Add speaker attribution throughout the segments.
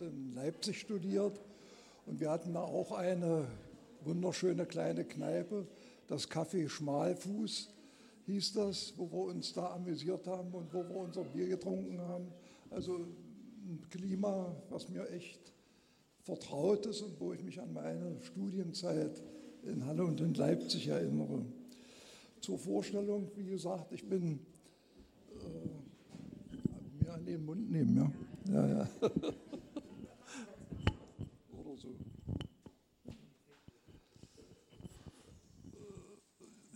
Speaker 1: in Leipzig studiert. Und wir hatten da auch eine wunderschöne kleine Kneipe, das Café Schmalfuß hieß das, wo wir uns da amüsiert haben und wo wir unser Bier getrunken haben. Also ein Klima, was mir echt vertraut ist und wo ich mich an meine Studienzeit in Halle und in Leipzig erinnere. Zur Vorstellung, wie gesagt, ich bin äh, mir an den Mund nehmen, ja. ja, ja. Oder so.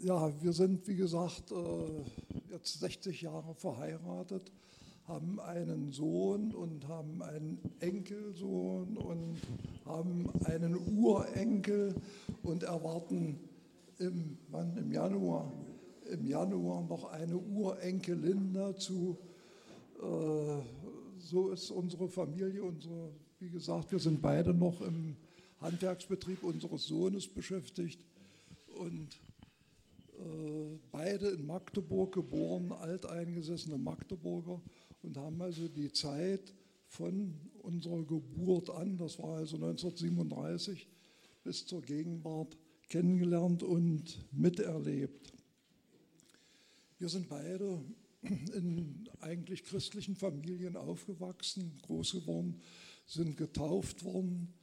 Speaker 1: Ja, wir sind, wie gesagt, äh, jetzt 60 Jahre verheiratet, haben einen Sohn und haben einen Enkelsohn und haben einen Urenkel und erwarten im, wann, im Januar, im Januar noch eine Urenkelin dazu. Äh, so ist unsere Familie, unsere, wie gesagt, wir sind beide noch im Handwerksbetrieb unseres Sohnes beschäftigt und beide in Magdeburg geboren, alteingesessene Magdeburger und haben also die Zeit von unserer Geburt an, das war also 1937, bis zur Gegenwart kennengelernt und miterlebt. Wir sind beide in eigentlich christlichen Familien aufgewachsen, groß geworden, sind getauft worden.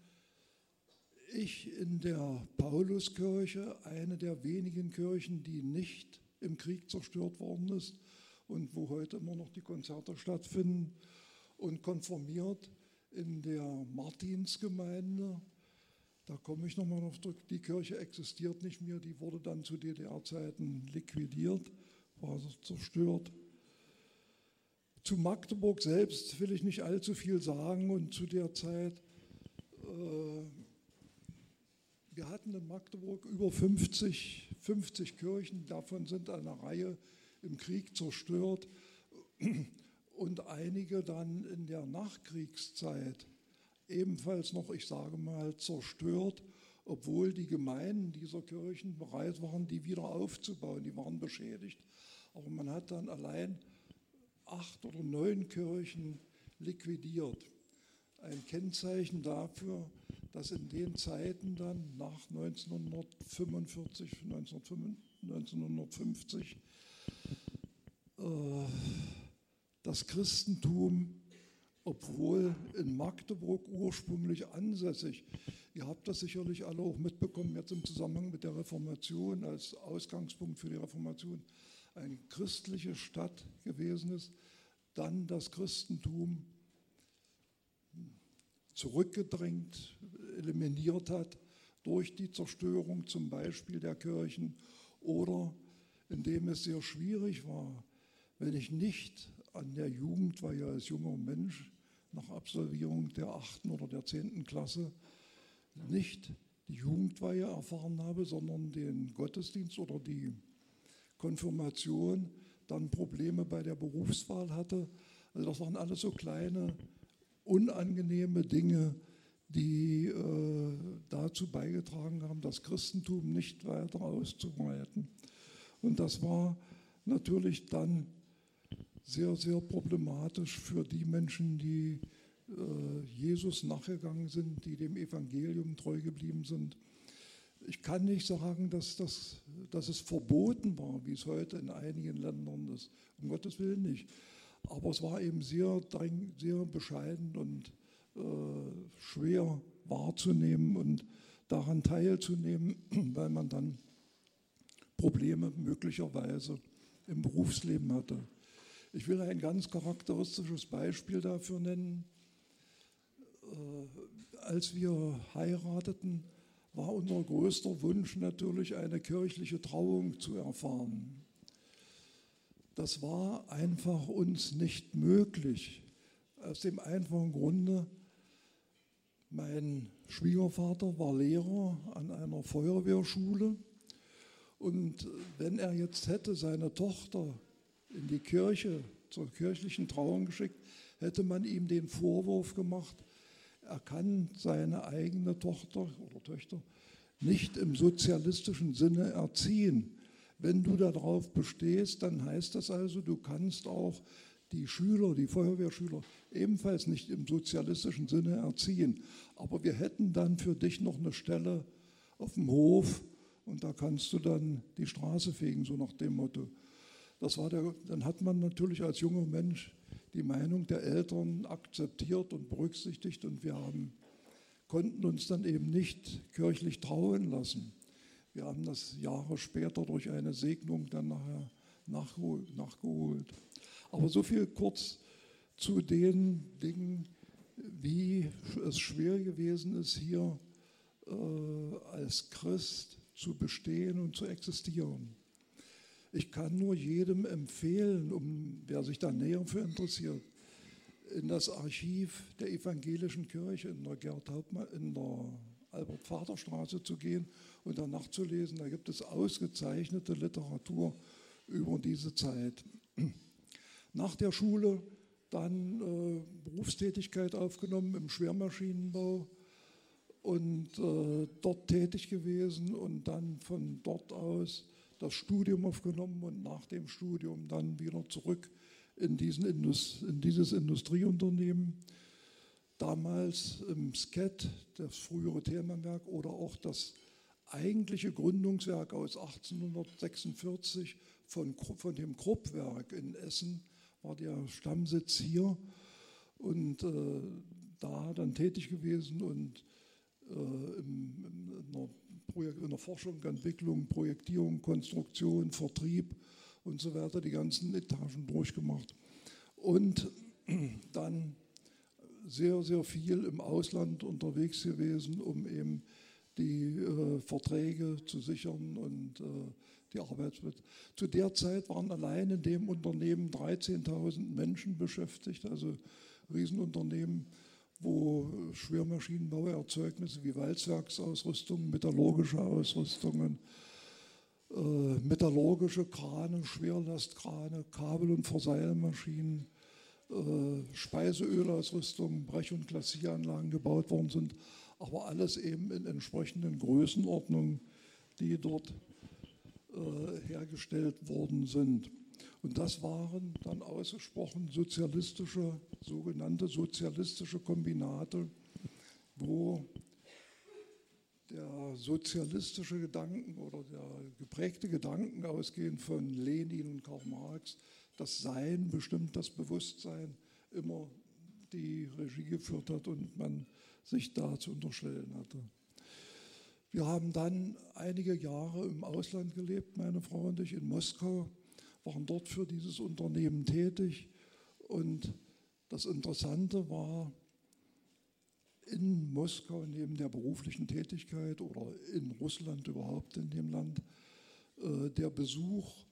Speaker 1: Ich in der Pauluskirche, eine der wenigen Kirchen, die nicht im Krieg zerstört worden ist und wo heute immer noch die Konzerte stattfinden, und konformiert in der Martinsgemeinde da komme ich nochmal auf zurück. Die Kirche existiert nicht mehr, die wurde dann zu DDR-Zeiten liquidiert, war zerstört. Zu Magdeburg selbst will ich nicht allzu viel sagen und zu der Zeit, äh, wir hatten in Magdeburg über 50, 50 Kirchen, davon sind eine Reihe im Krieg zerstört und einige dann in der Nachkriegszeit ebenfalls noch, ich sage mal, zerstört, obwohl die Gemeinden dieser Kirchen bereit waren, die wieder aufzubauen. Die waren beschädigt. Aber man hat dann allein acht oder neun Kirchen liquidiert. Ein Kennzeichen dafür, dass in den Zeiten dann nach 1945, 1950 äh, das Christentum obwohl in Magdeburg ursprünglich ansässig. Ihr habt das sicherlich alle auch mitbekommen, jetzt im Zusammenhang mit der Reformation, als Ausgangspunkt für die Reformation, eine christliche Stadt gewesen ist, dann das Christentum zurückgedrängt, eliminiert hat durch die Zerstörung zum Beispiel der Kirchen oder indem es sehr schwierig war, wenn ich nicht an der Jugendweihe als junger Mensch nach Absolvierung der achten oder der zehnten Klasse nicht die Jugendweihe erfahren habe, sondern den Gottesdienst oder die Konfirmation, dann Probleme bei der Berufswahl hatte. Also das waren alles so kleine, unangenehme Dinge, die äh, dazu beigetragen haben, das Christentum nicht weiter auszuweiten. Und das war natürlich dann sehr, sehr problematisch für die Menschen, die äh, Jesus nachgegangen sind, die dem Evangelium treu geblieben sind. Ich kann nicht sagen, dass, das, dass es verboten war, wie es heute in einigen Ländern ist. Um Gottes Willen nicht. Aber es war eben sehr, sehr bescheiden und äh, schwer wahrzunehmen und daran teilzunehmen, weil man dann Probleme möglicherweise im Berufsleben hatte. Ich will ein ganz charakteristisches Beispiel dafür nennen. Äh, als wir heirateten, war unser größter Wunsch natürlich eine kirchliche Trauung zu erfahren. Das war einfach uns nicht möglich. Aus dem einfachen Grunde, mein Schwiegervater war Lehrer an einer Feuerwehrschule und wenn er jetzt hätte seine Tochter in die Kirche zur kirchlichen Trauung geschickt, hätte man ihm den Vorwurf gemacht, er kann seine eigene Tochter oder Töchter nicht im sozialistischen Sinne erziehen. Wenn du darauf bestehst, dann heißt das also, du kannst auch die Schüler, die Feuerwehrschüler, ebenfalls nicht im sozialistischen Sinne erziehen. Aber wir hätten dann für dich noch eine Stelle auf dem Hof und da kannst du dann die Straße fegen, so nach dem Motto. Das war der, dann hat man natürlich als junger Mensch die Meinung der Eltern akzeptiert und berücksichtigt und wir haben, konnten uns dann eben nicht kirchlich trauen lassen. Wir haben das Jahre später durch eine Segnung dann nachher nachgeholt. Aber so viel kurz zu den Dingen, wie es schwer gewesen ist, hier äh, als Christ zu bestehen und zu existieren. Ich kann nur jedem empfehlen, um, wer sich da näher für interessiert, in das Archiv der evangelischen Kirche in der, Gerd Hauptmann, in der Albert-Vater-Straße zu gehen und dann nachzulesen. Da gibt es ausgezeichnete Literatur über diese Zeit. Nach der Schule dann äh, Berufstätigkeit aufgenommen im Schwermaschinenbau und äh, dort tätig gewesen und dann von dort aus das Studium aufgenommen und nach dem Studium dann wieder zurück in, diesen Indust in dieses Industrieunternehmen. Damals im SCET, das frühere Themenwerk oder auch das eigentliche Gründungswerk aus 1846 von, von dem Kruppwerk in Essen war der Stammsitz hier und äh, da dann tätig gewesen und äh, in, in, einer in der Forschung, Entwicklung, Projektierung, Konstruktion, Vertrieb und so weiter die ganzen Etagen durchgemacht. Und dann sehr, sehr viel im Ausland unterwegs gewesen, um eben die äh, Verträge zu sichern und äh, die Arbeitsplätze. Zu der Zeit waren allein in dem Unternehmen 13.000 Menschen beschäftigt, also Riesenunternehmen, wo Schwermaschinenbauerzeugnisse wie Walzwerksausrüstung, metallurgische Ausrüstungen, äh, metallurgische Krane, Schwerlastkrane, Kabel- und Verseilmaschinen, äh, Speiseölausrüstung, Brech- und Glassieranlagen gebaut worden sind, aber alles eben in entsprechenden Größenordnungen, die dort äh, hergestellt worden sind. Und das waren dann ausgesprochen sozialistische, sogenannte sozialistische Kombinate, wo der sozialistische Gedanken oder der geprägte Gedanken ausgehend von Lenin und Karl Marx, das Sein bestimmt das Bewusstsein, immer die Regie geführt hat und man sich da zu unterstellen hatte. Wir haben dann einige Jahre im Ausland gelebt, meine Frau und ich, in Moskau, waren dort für dieses Unternehmen tätig. Und das Interessante war, in Moskau neben der beruflichen Tätigkeit oder in Russland überhaupt in dem Land, äh, der Besuch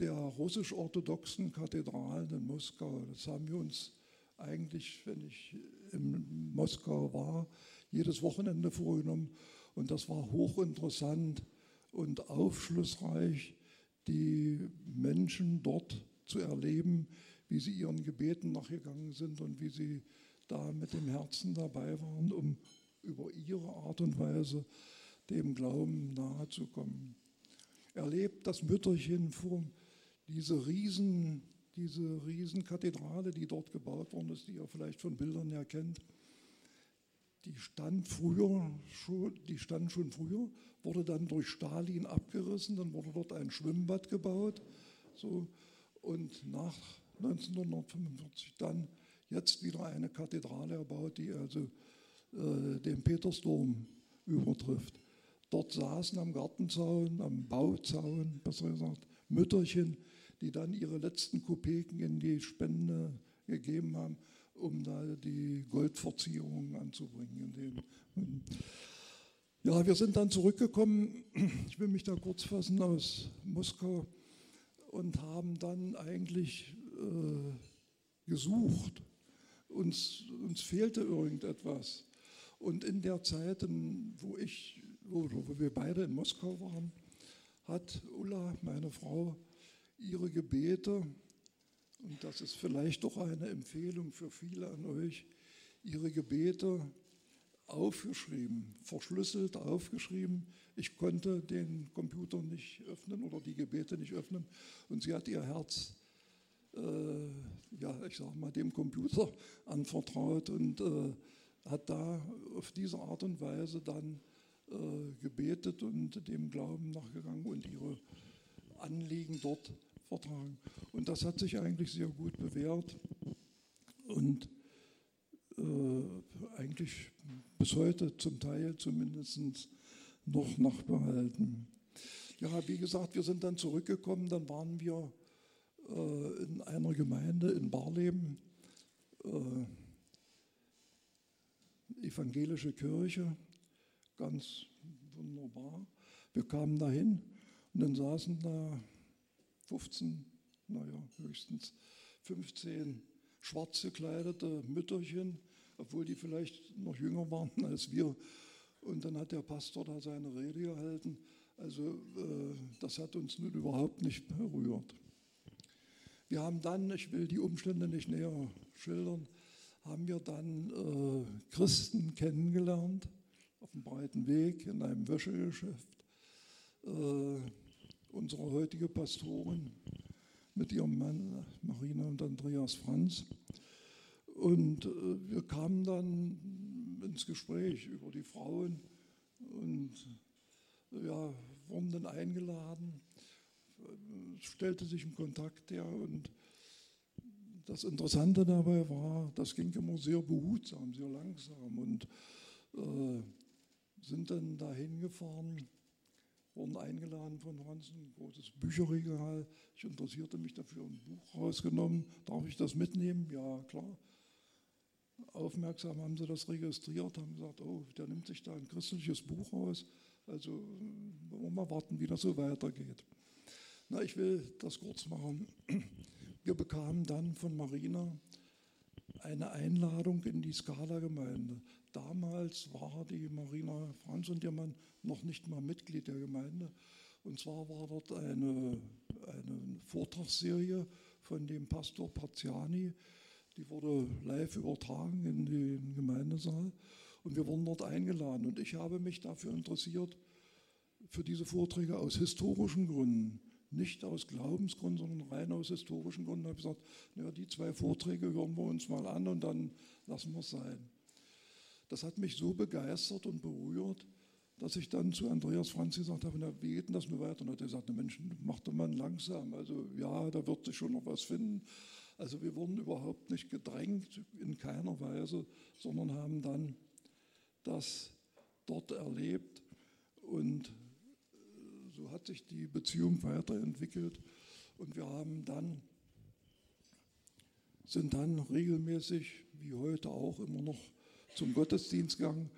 Speaker 1: der russisch-orthodoxen Kathedralen in Moskau. Das haben wir uns eigentlich, wenn ich in Moskau war, jedes Wochenende vorgenommen und das war hochinteressant und aufschlussreich, die Menschen dort zu erleben, wie sie ihren Gebeten nachgegangen sind und wie sie da mit dem Herzen dabei waren, um über ihre Art und Weise dem Glauben nahezukommen. Erlebt das Mütterchen vor diese Riesen, diese Riesenkathedrale, die dort gebaut worden ist, die ihr vielleicht von Bildern her kennt die stand früher schon, die stand schon früher, wurde dann durch Stalin abgerissen, dann wurde dort ein Schwimmbad gebaut. So, und nach 1945 dann jetzt wieder eine Kathedrale erbaut, die also äh, den Petersdom übertrifft. Dort saßen am Gartenzaun, am Bauzaun, besser gesagt, Mütterchen, die dann ihre letzten Kopeken in die Spende gegeben haben um da die Goldverzierungen anzubringen. Ja, wir sind dann zurückgekommen, ich will mich da kurz fassen, aus Moskau und haben dann eigentlich äh, gesucht. Uns, uns fehlte irgendetwas. Und in der Zeit, wo, ich, wo, wo wir beide in Moskau waren, hat Ulla, meine Frau, ihre Gebete und das ist vielleicht doch eine Empfehlung für viele an euch, ihre Gebete aufgeschrieben, verschlüsselt aufgeschrieben. Ich konnte den Computer nicht öffnen oder die Gebete nicht öffnen und sie hat ihr Herz äh, ja, ich sag mal, dem Computer anvertraut und äh, hat da auf diese Art und Weise dann gebetet und dem Glauben nachgegangen und ihre Anliegen dort vertragen. Und das hat sich eigentlich sehr gut bewährt und äh, eigentlich bis heute zum Teil zumindest noch nachbehalten. Ja, wie gesagt, wir sind dann zurückgekommen, dann waren wir äh, in einer Gemeinde in Barleben, äh, evangelische Kirche, ganz wunderbar. Wir kamen dahin und dann saßen da 15, naja, höchstens 15 schwarz gekleidete Mütterchen, obwohl die vielleicht noch jünger waren als wir. Und dann hat der Pastor da seine Rede gehalten. Also äh, das hat uns nun überhaupt nicht berührt. Wir haben dann, ich will die Umstände nicht näher schildern, haben wir dann äh, Christen kennengelernt auf dem breiten Weg in einem Wäschegeschäft. Äh, unsere heutige Pastorin mit ihrem Mann Marina und Andreas Franz. Und äh, wir kamen dann ins Gespräch über die Frauen und ja, wurden dann eingeladen. Es stellte sich ein Kontakt her und das Interessante dabei war, das ging immer sehr behutsam, sehr langsam und äh, sind dann dahin gefahren, wurden eingeladen von ein großes Bücherregal. Ich interessierte mich dafür, ein Buch rausgenommen. Darf ich das mitnehmen? Ja, klar. Aufmerksam haben sie das registriert, haben gesagt, oh, der nimmt sich da ein christliches Buch raus. Also mal warten, wie das so weitergeht. Na, ich will das kurz machen. Wir bekamen dann von Marina eine Einladung in die Skala-Gemeinde. Damals war die Marina Franz und ihr Mann noch nicht mal Mitglied der Gemeinde. Und zwar war dort eine, eine Vortragsserie von dem Pastor Parziani, die wurde live übertragen in den Gemeindesaal und wir wurden dort eingeladen. Und ich habe mich dafür interessiert, für diese Vorträge aus historischen Gründen. Nicht aus Glaubensgründen, sondern rein aus historischen Gründen. Ich habe gesagt, ja, die zwei Vorträge hören wir uns mal an und dann lassen wir es sein. Das hat mich so begeistert und berührt, dass ich dann zu Andreas Franz gesagt habe, na, wie geht denn das nur weiter? Und er hat gesagt, na Mensch, mach doch mal langsam. Also ja, da wird sich schon noch was finden. Also wir wurden überhaupt nicht gedrängt, in keiner Weise, sondern haben dann das dort erlebt und so hat sich die Beziehung weiterentwickelt und wir haben dann sind dann regelmäßig, wie heute auch, immer noch zum Gottesdienst gegangen.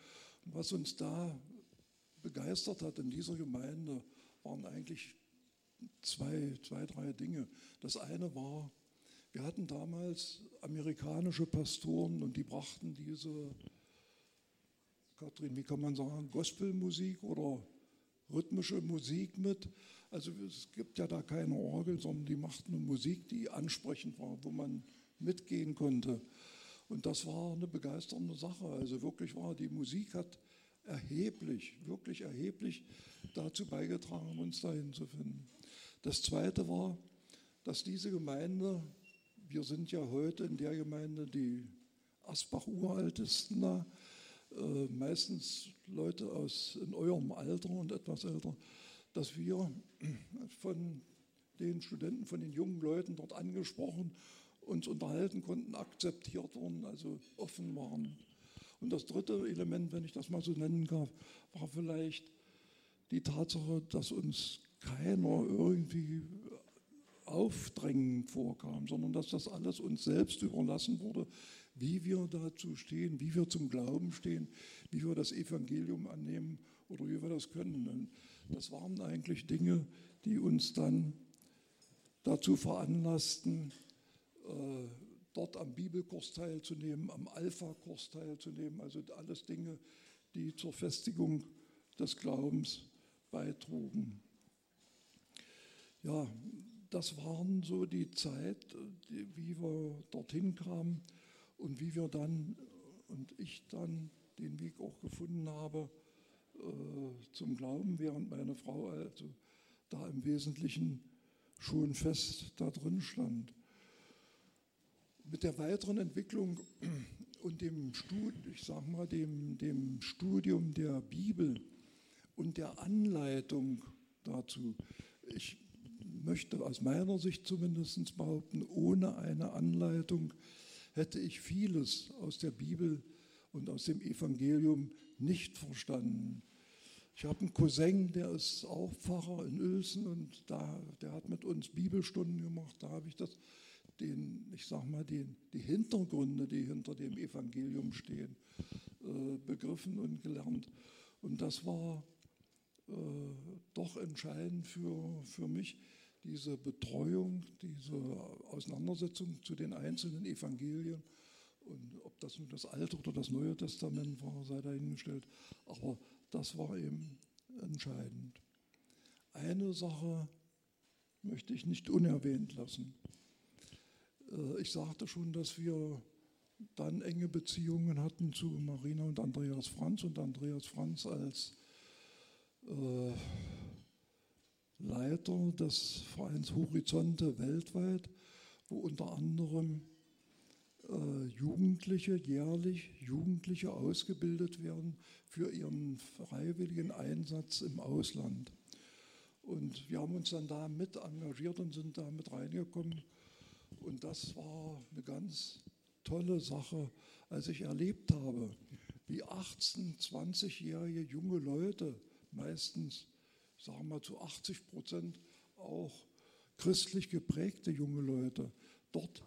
Speaker 1: Und was uns da begeistert hat in dieser Gemeinde, waren eigentlich zwei, zwei, drei Dinge. Das eine war, wir hatten damals amerikanische Pastoren und die brachten diese, Kathrin, wie kann man sagen, Gospelmusik oder rhythmische Musik mit. Also es gibt ja da keine Orgel, sondern die machten eine Musik, die ansprechend war, wo man mitgehen konnte. Und das war eine begeisternde Sache. Also wirklich war, die Musik hat erheblich, wirklich erheblich dazu beigetragen, uns dahin zu finden. Das Zweite war, dass diese Gemeinde wir sind ja heute in der Gemeinde die Asbach-Uraltesten da, äh, meistens Leute aus in eurem Alter und etwas älter, dass wir von den Studenten, von den jungen Leuten dort angesprochen, uns unterhalten konnten, akzeptiert wurden, also offen waren. Und das dritte Element, wenn ich das mal so nennen darf, war vielleicht die Tatsache, dass uns keiner irgendwie Aufdrängen vorkam, sondern dass das alles uns selbst überlassen wurde, wie wir dazu stehen, wie wir zum Glauben stehen, wie wir das Evangelium annehmen oder wie wir das können. Und das waren eigentlich Dinge, die uns dann dazu veranlassten, dort am Bibelkurs teilzunehmen, am Alpha-Kurs teilzunehmen, also alles Dinge, die zur Festigung des Glaubens beitrugen. Ja, das waren so die Zeit, wie wir dorthin kamen und wie wir dann und ich dann den Weg auch gefunden habe äh, zum Glauben, während meine Frau also da im Wesentlichen schon fest da drin stand. Mit der weiteren Entwicklung und dem, Stud ich sag mal, dem, dem Studium der Bibel und der Anleitung dazu, ich möchte aus meiner Sicht zumindest behaupten, ohne eine Anleitung hätte ich vieles aus der Bibel und aus dem Evangelium nicht verstanden. Ich habe einen Cousin, der ist auch Pfarrer in Uelzen und da, der hat mit uns Bibelstunden gemacht. Da habe ich das, den, ich sag mal, den, die Hintergründe, die hinter dem Evangelium stehen, äh, begriffen und gelernt. Und das war äh, doch entscheidend für, für mich, diese Betreuung, diese Auseinandersetzung zu den einzelnen Evangelien. Und ob das nun das Alte oder das Neue Testament war, sei dahingestellt. Aber das war eben entscheidend. Eine Sache möchte ich nicht unerwähnt lassen. Äh, ich sagte schon, dass wir dann enge Beziehungen hatten zu Marina und Andreas Franz und Andreas Franz als äh, Leiter des Vereins Horizonte weltweit, wo unter anderem äh, Jugendliche, jährlich Jugendliche ausgebildet werden für ihren freiwilligen Einsatz im Ausland. Und wir haben uns dann da mit engagiert und sind da mit reingekommen. Und das war eine ganz tolle Sache, als ich erlebt habe, wie 18-, 20-jährige junge Leute, meistens sagen wir mal zu 80 Prozent auch christlich geprägte junge Leute dort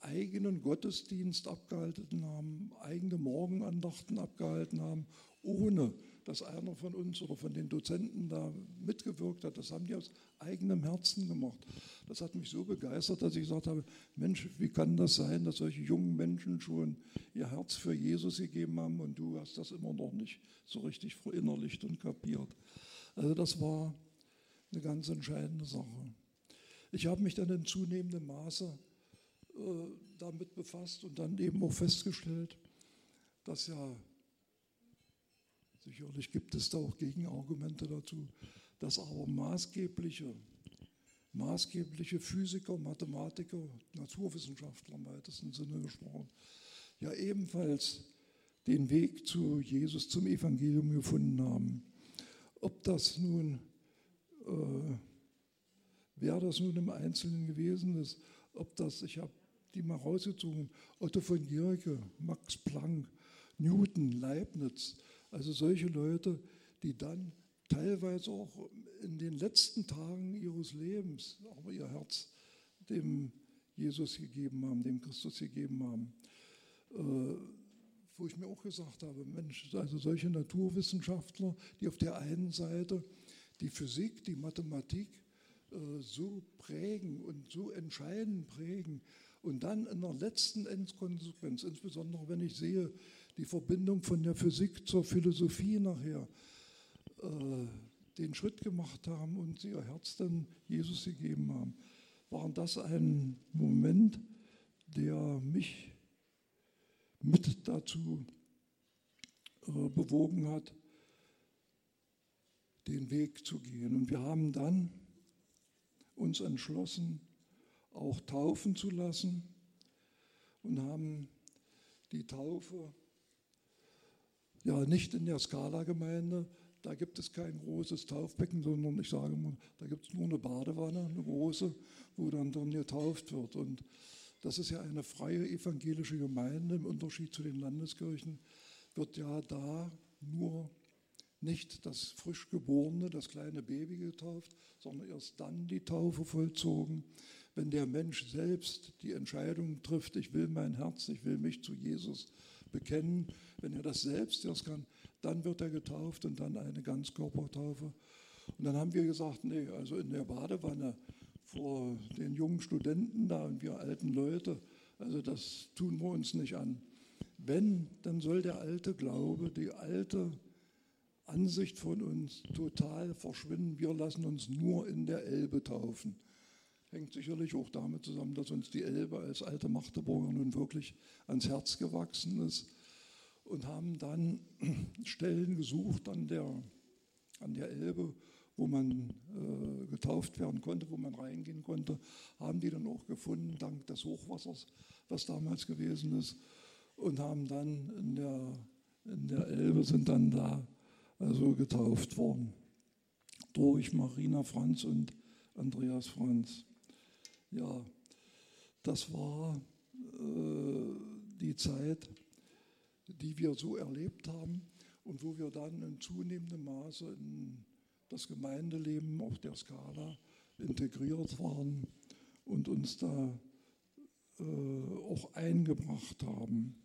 Speaker 1: eigenen Gottesdienst abgehalten haben, eigene Morgenandachten abgehalten haben, ohne dass einer von uns oder von den Dozenten da mitgewirkt hat. Das haben die aus eigenem Herzen gemacht. Das hat mich so begeistert, dass ich gesagt habe, Mensch, wie kann das sein, dass solche jungen Menschen schon ihr Herz für Jesus gegeben haben und du hast das immer noch nicht so richtig verinnerlicht und kapiert. Also das war eine ganz entscheidende Sache. Ich habe mich dann in zunehmendem Maße damit befasst und dann eben auch festgestellt, dass ja, sicherlich gibt es da auch Gegenargumente dazu, dass aber maßgebliche, maßgebliche Physiker, Mathematiker, Naturwissenschaftler im weitesten Sinne gesprochen, ja ebenfalls den Weg zu Jesus, zum Evangelium gefunden haben. Ob das nun, äh, wer das nun im Einzelnen gewesen ist, ob das, ich habe die mal rausgezogen, Otto von Guericke, Max Planck, Newton, Leibniz, also solche Leute, die dann teilweise auch in den letzten Tagen ihres Lebens, aber ihr Herz dem Jesus gegeben haben, dem Christus gegeben haben. Äh, wo ich mir auch gesagt habe, Mensch, also solche Naturwissenschaftler, die auf der einen Seite die Physik, die Mathematik äh, so prägen und so entscheidend prägen und dann in der letzten Endkonsequenz, insbesondere wenn ich sehe, die Verbindung von der Physik zur Philosophie nachher, äh, den Schritt gemacht haben und sie ihr Herz dann Jesus gegeben haben, war das ein Moment, der mich mit dazu äh, bewogen hat, den Weg zu gehen. Und wir haben dann uns entschlossen, auch taufen zu lassen und haben die Taufe ja nicht in der Skala-Gemeinde, da gibt es kein großes Taufbecken, sondern ich sage mal, da gibt es nur eine Badewanne, eine große, wo dann dann getauft wird. Und das ist ja eine freie evangelische Gemeinde im Unterschied zu den Landeskirchen, wird ja da nur nicht das frisch geborene, das kleine Baby getauft, sondern erst dann die Taufe vollzogen, wenn der Mensch selbst die Entscheidung trifft, ich will mein Herz, ich will mich zu Jesus bekennen, wenn er das selbst erst kann, dann wird er getauft und dann eine Ganzkörpertaufe. Und dann haben wir gesagt, nee, also in der Badewanne vor den jungen Studenten da und wir alten Leute. Also das tun wir uns nicht an. Wenn, dann soll der alte Glaube, die alte Ansicht von uns total verschwinden. Wir lassen uns nur in der Elbe taufen. Hängt sicherlich auch damit zusammen, dass uns die Elbe als alte Magdeburger nun wirklich ans Herz gewachsen ist und haben dann Stellen gesucht an der, an der Elbe, wo man äh, getauft werden konnte, wo man reingehen konnte, haben die dann auch gefunden, dank des Hochwassers, was damals gewesen ist, und haben dann in der, in der Elbe sind dann da also getauft worden. Durch Marina Franz und Andreas Franz. Ja, das war äh, die Zeit, die wir so erlebt haben und wo wir dann in zunehmendem Maße in das Gemeindeleben auf der Skala integriert waren und uns da äh, auch eingebracht haben.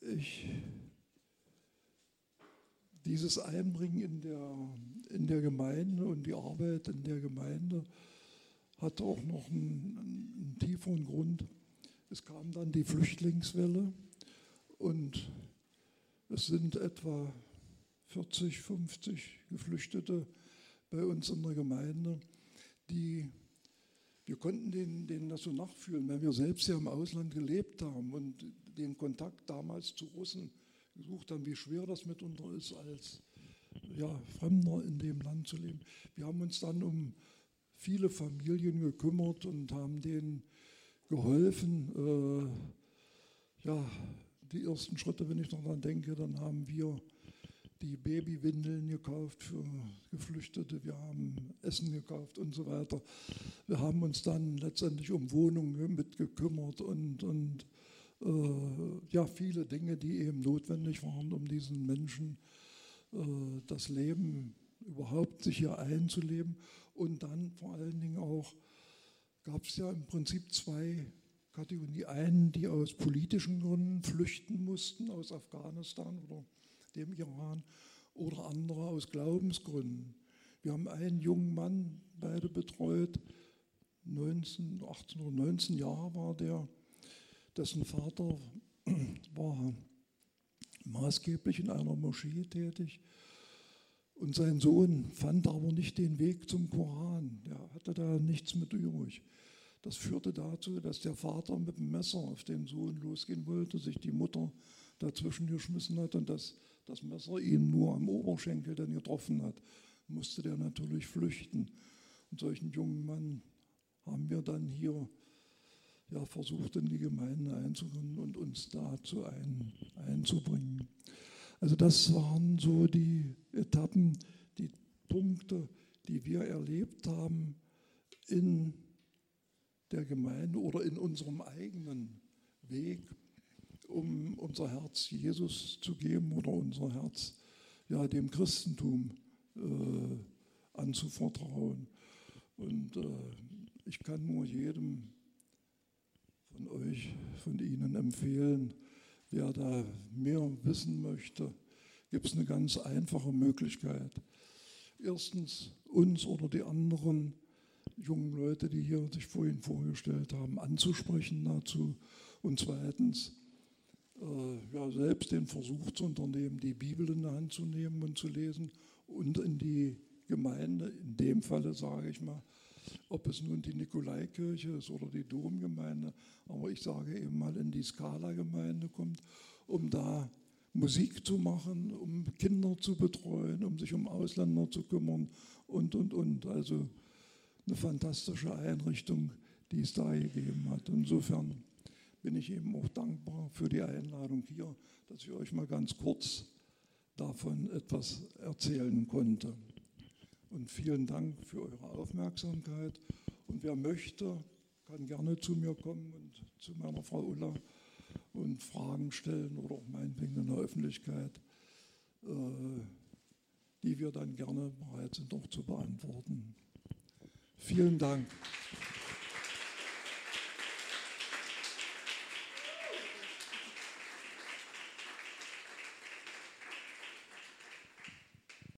Speaker 1: Ich, dieses Einbringen in der, in der Gemeinde und die Arbeit in der Gemeinde hat auch noch einen, einen tieferen Grund. Es kam dann die Flüchtlingswelle und es sind etwa 40, 50 Geflüchtete bei uns in der Gemeinde, die wir konnten denen, denen das so nachfühlen, weil wir selbst ja im Ausland gelebt haben und den Kontakt damals zu Russen gesucht haben, wie schwer das mitunter ist, als ja, Fremder in dem Land zu leben. Wir haben uns dann um viele Familien gekümmert und haben denen geholfen. Äh, ja, die ersten Schritte, wenn ich noch daran denke, dann haben wir die Babywindeln gekauft für Geflüchtete, wir haben Essen gekauft und so weiter. Wir haben uns dann letztendlich um Wohnungen mitgekümmert und, und äh, ja, viele Dinge, die eben notwendig waren, um diesen Menschen äh, das Leben überhaupt sich hier einzuleben. Und dann vor allen Dingen auch gab es ja im Prinzip zwei Kategorien. Die einen, die aus politischen Gründen flüchten mussten aus Afghanistan oder dem Iran oder andere aus Glaubensgründen. Wir haben einen jungen Mann beide betreut, 19, 18 oder 19 Jahre war der, dessen Vater war maßgeblich in einer Moschee tätig. Und sein Sohn fand aber nicht den Weg zum Koran. Der hatte da nichts mit übrig. Das führte dazu, dass der Vater mit dem Messer auf den Sohn losgehen wollte, sich die Mutter dazwischen geschmissen hat und das das Messer ihn nur am Oberschenkel dann getroffen hat, musste der natürlich flüchten. Und solchen jungen Mann haben wir dann hier ja, versucht, in die Gemeinde einzukommen und uns dazu ein, einzubringen. Also das waren so die Etappen, die Punkte, die wir erlebt haben in der Gemeinde oder in unserem eigenen Weg um unser Herz Jesus zu geben oder unser Herz ja, dem Christentum äh, anzuvertrauen. Und äh, ich kann nur jedem von euch, von Ihnen empfehlen, wer da mehr wissen möchte, gibt es eine ganz einfache Möglichkeit. Erstens uns oder die anderen jungen Leute, die hier sich vorhin vorgestellt haben, anzusprechen dazu. Und zweitens äh, ja, selbst den Versuch zu unternehmen, die Bibel in der Hand zu nehmen und zu lesen und in die Gemeinde, in dem Falle sage ich mal, ob es nun die Nikolaikirche ist oder die Domgemeinde, aber ich sage eben mal in die Skala-Gemeinde kommt, um da Musik zu machen, um Kinder zu betreuen, um sich um Ausländer zu kümmern und, und, und. Also eine fantastische Einrichtung, die es da gegeben hat. Insofern bin ich eben auch dankbar für die Einladung hier, dass ich euch mal ganz kurz davon etwas erzählen konnte. Und vielen Dank für eure Aufmerksamkeit. Und wer möchte, kann gerne zu mir kommen und zu meiner Frau Ulla und Fragen stellen oder auch meinetwegen in der Öffentlichkeit, äh, die wir dann gerne bereit sind, auch zu beantworten. Vielen Dank.